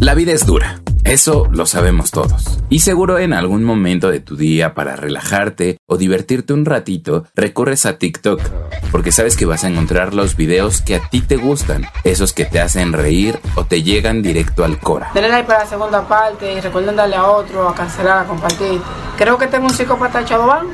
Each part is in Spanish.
La vida es dura. Eso lo sabemos todos. Y seguro en algún momento de tu día para relajarte o divertirte un ratito, recurres a TikTok, porque sabes que vas a encontrar los videos que a ti te gustan, esos que te hacen reír o te llegan directo al cora. Denle like para la segunda parte y recuerden darle a otro, a cancelar, a compartir. Creo que tengo un psicópata Chadoban.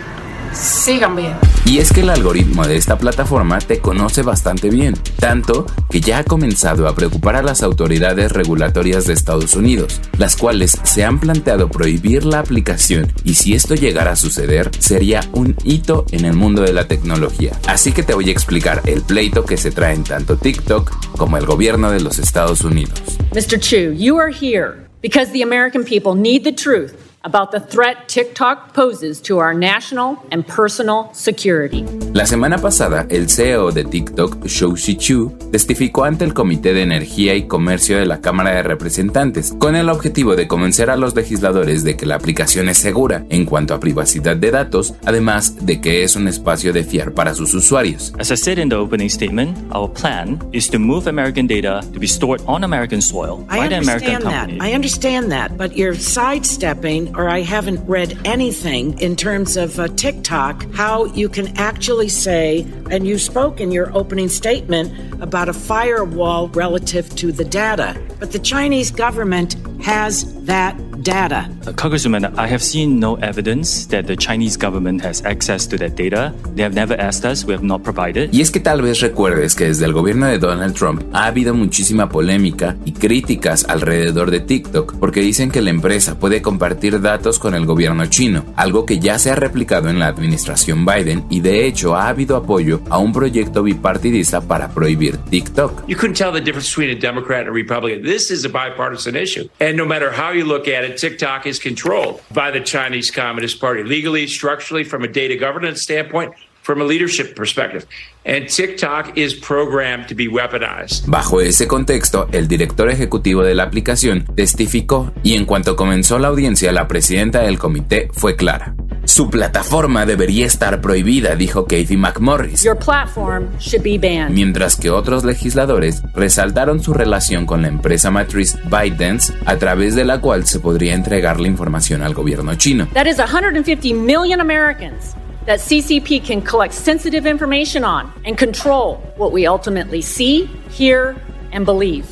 Sigan bien. Y es que el algoritmo de esta plataforma te conoce bastante bien, tanto que ya ha comenzado a preocupar a las autoridades regulatorias de Estados Unidos, las cuales se han planteado prohibir la aplicación y si esto llegara a suceder sería un hito en el mundo de la tecnología. Así que te voy a explicar el pleito que se traen tanto TikTok como el gobierno de los Estados Unidos. Mr. Chu, you are here because the American people need the truth about the threat TikTok poses to our national and personal security. La semana pasada, el CEO de TikTok, Shou-Shi Chu, testificó ante el Comité de Energía y Comercio de la Cámara de Representantes, con el objetivo de convencer a los legisladores de que la aplicación es segura en cuanto a privacidad de datos, además de que es un espacio de fiar para sus usuarios. As I said in the opening statement, our plan is to move American data to be stored on American soil I by the American understand that. company. I understand that, but you're sidestepping, or I haven't read anything in terms of uh, TikTok, how you can actually say, and you spoke in your opening statement about a firewall relative to the data, but the Chinese government has that data. Uh, Congresswoman, I have seen no evidence that the Chinese government has access to that data. They have never asked us. We have not provided. Y es que tal vez recuerdes que desde el gobierno de Donald Trump ha habido muchísima polémica y críticas alrededor de TikTok porque dicen que la empresa puede compartir datos con el gobierno chino, algo que ya se ha replicado en la administración Biden y de hecho ha habido apoyo a un proyecto bipartidista para prohibir TikTok. You couldn't tell the difference between a Democrat and a Republican. This is a bipartisan issue. And no matter how you look at it, TikTok is controlled by the Chinese Communist Party, legally, structurally, from a data governance standpoint, from a leadership perspective. And TikTok is programmed to be weaponized. Bajo ese contexto, el director ejecutivo de la aplicación testificó y en cuanto comenzó la audiencia, la presidenta del comité fue clara. Su plataforma debería estar prohibida, dijo Kathy McMorris. Your platform should be banned. Mientras que otros legisladores resaltaron su relación con la empresa matriz ByteDance, a través de la cual se podría entregar la información al gobierno chino. That is 150 million Americans that CCP can collect sensitive information on and control what we ultimately see, hear.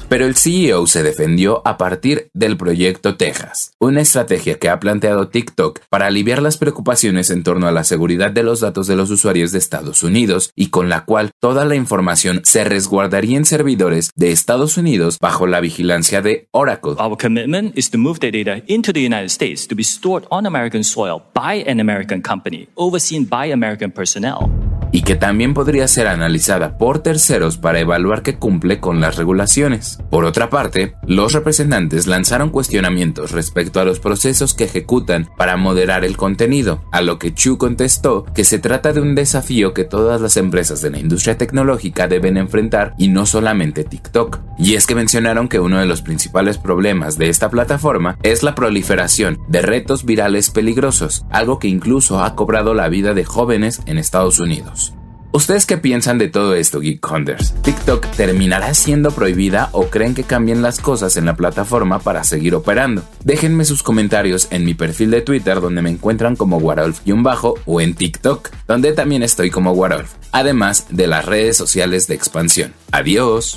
Pero el CEO se defendió a partir del proyecto Texas, una estrategia que ha planteado TikTok para aliviar las preocupaciones en torno a la seguridad de los datos de los usuarios de Estados Unidos y con la cual toda la información se resguardaría en servidores de Estados Unidos bajo la vigilancia de Oracle. Our commitment is to move the data into the United States to be stored on American soil by an American company, overseen by American personnel. Y que también podría ser analizada por terceros para evaluar que cumple con las regulaciones. Por otra parte, los representantes lanzaron cuestionamientos respecto a los procesos que ejecutan para moderar el contenido, a lo que Chu contestó que se trata de un desafío que todas las empresas de la industria tecnológica deben enfrentar y no solamente TikTok. Y es que mencionaron que uno de los principales problemas de esta plataforma es la proliferación de retos virales peligrosos, algo que incluso ha cobrado la vida de jóvenes en Estados Unidos. ¿Ustedes qué piensan de todo esto, Geek Hunters? ¿TikTok terminará siendo prohibida o creen que cambien las cosas en la plataforma para seguir operando? Déjenme sus comentarios en mi perfil de Twitter donde me encuentran como Warolf-bajo o en TikTok, donde también estoy como Warolf, además de las redes sociales de expansión. Adiós.